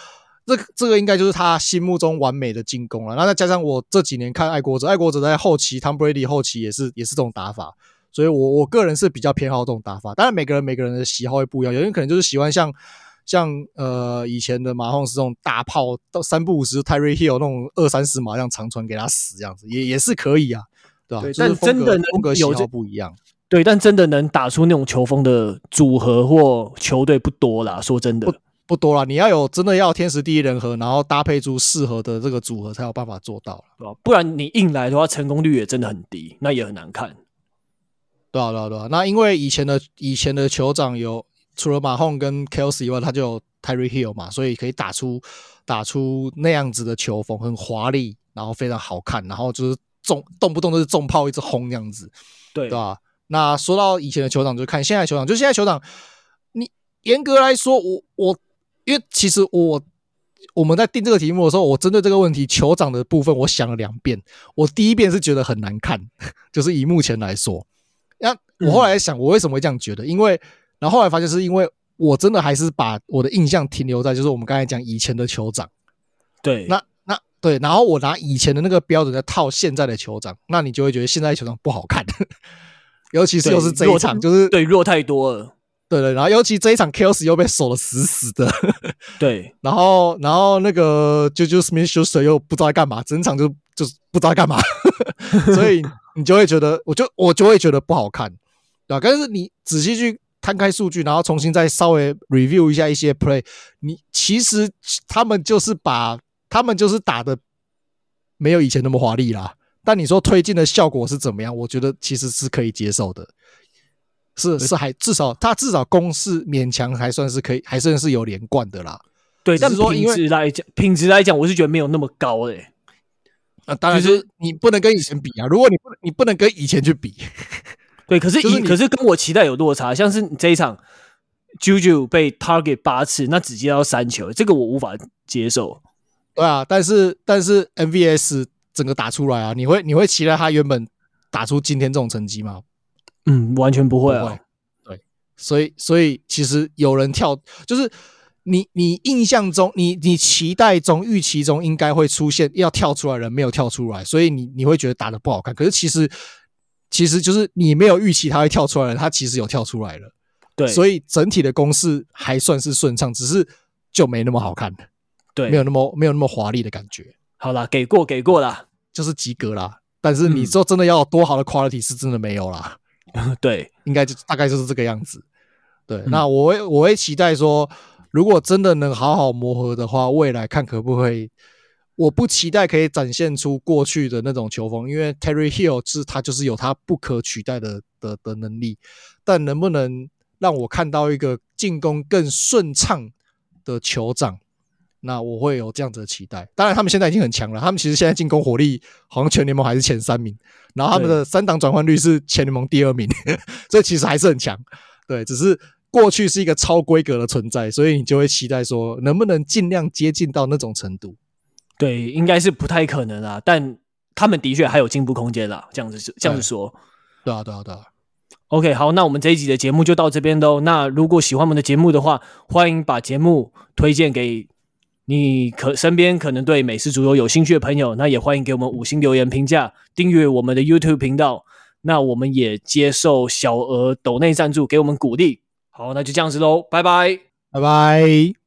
Speaker 2: 这这个应该就是他心目中完美的进攻了。那再加上我这几年看爱国者，爱国者在后期，Tom Brady 后期也是也是这种打法，所以我我个人是比较偏好这种打法。当然每个人每个人的喜好会不一样，有人可能就是喜欢像像呃以前的马洪斯这种大炮到三不五十 Tyreek Hill 那种二三十码这样长传给他死这样子，也也是可以啊，对吧？对，
Speaker 1: 但真的
Speaker 2: 风格喜好不一样。
Speaker 1: 对，但真的能打出那种球风的组合或球队不多啦，说真的。
Speaker 2: 不多啦，你要有真的要天时地利人和，然后搭配出适合的这个组合，才有办法做到，
Speaker 1: 对吧？不然你硬来的话，成功率也真的很低，那也很难看。
Speaker 2: 对啊，对啊，对啊。那因为以前的以前的酋长有除了马洪跟 Kelsey 以外，他就有 Tyreek Hill 嘛，所以可以打出打出那样子的球风，很华丽，然后非常好看，然后就是重动不动都是重炮一直轰那样子，
Speaker 1: 对
Speaker 2: 对吧？那说到以前的球场，就看现在球场，就现在球场，你严格来说，我我因为其实我我们在定这个题目的时候，我针对这个问题酋长的部分，我想了两遍。我第一遍是觉得很难看，[laughs] 就是以目前来说，那我后来想，我为什么会这样觉得？因为然后后来发现是因为我真的还是把我的印象停留在就是我们刚才讲以前的酋长，
Speaker 1: 对，
Speaker 2: 那那对，然后我拿以前的那个标准在套现在的酋长，那你就会觉得现在的球场不好看。[laughs] 尤其是又是这一场，就是
Speaker 1: 对弱太多了，
Speaker 2: 对对，然后尤其这一场 Kells 又被守的死死的，
Speaker 1: 对，[laughs]
Speaker 2: 然后然后那个 Juju Smith-Schuster 又不知道在干嘛，整场就就是不知道在干嘛，[laughs] 所以你就会觉得，我就我就会觉得不好看，对吧？但是你仔细去摊开数据，然后重新再稍微 review 一下一些 play，你其实他们就是把他们就是打的没有以前那么华丽啦。但你说推进的效果是怎么样？我觉得其实是可以接受的，是是还至少他至少攻势勉强还算是可以，还算是有连贯的啦。
Speaker 1: 对，但是说品质来讲，品质来讲，我是觉得没有那么高诶、欸。
Speaker 2: 那当然就是你不能跟以前比啊。如果你不你不能跟以前去比，
Speaker 1: 对，可是以可是跟我期待有落差。像是你这一场，Juju 被 target 八次，那只接到三球，这个我无法接受。
Speaker 2: 对啊，但是但是 MVS。整个打出来啊！你会你会期待他原本打出今天这种成绩吗？
Speaker 1: 嗯，完全不会啊。会
Speaker 2: 对，所以所以其实有人跳，就是你你印象中，你你期待中、预期中应该会出现要跳出来的人，没有跳出来，所以你你会觉得打的不好看。可是其实其实就是你没有预期它会跳出来的，它其实有跳出来了。
Speaker 1: 对，
Speaker 2: 所以整体的攻势还算是顺畅，只是就没那么好看。
Speaker 1: 对，
Speaker 2: 没有那么没有那么华丽的感觉。
Speaker 1: 好啦，给过给过啦。
Speaker 2: 就是及格啦，但是你说真的要有多好的 quality 是真的没有啦。
Speaker 1: 嗯、[laughs] 对，
Speaker 2: 应该就大概就是这个样子。对，嗯、那我会我会期待说，如果真的能好好磨合的话，未来看可不可以。我不期待可以展现出过去的那种球风，因为 Terry Hill 是他就是有他不可取代的的的能力，但能不能让我看到一个进攻更顺畅的酋长？那我会有这样子的期待。当然，他们现在已经很强了。他们其实现在进攻火力好像全联盟还是前三名，然后他们的三档转换率是全联盟第二名，[laughs] 所以其实还是很强。对，只是过去是一个超规格的存在，所以你就会期待说，能不能尽量接近到那种程度？
Speaker 1: 对，应该是不太可能啊。但他们的确还有进步空间啦。这样子，这样子说，
Speaker 2: 对啊，对啊，对啊。
Speaker 1: OK，好，那我们这一集的节目就到这边喽。那如果喜欢我们的节目的话，欢迎把节目推荐给。你可身边可能对美式足球有兴趣的朋友，那也欢迎给我们五星留言评价，订阅我们的 YouTube 频道。那我们也接受小额抖内赞助，给我们鼓励。好，那就这样子喽，拜拜，
Speaker 2: 拜拜。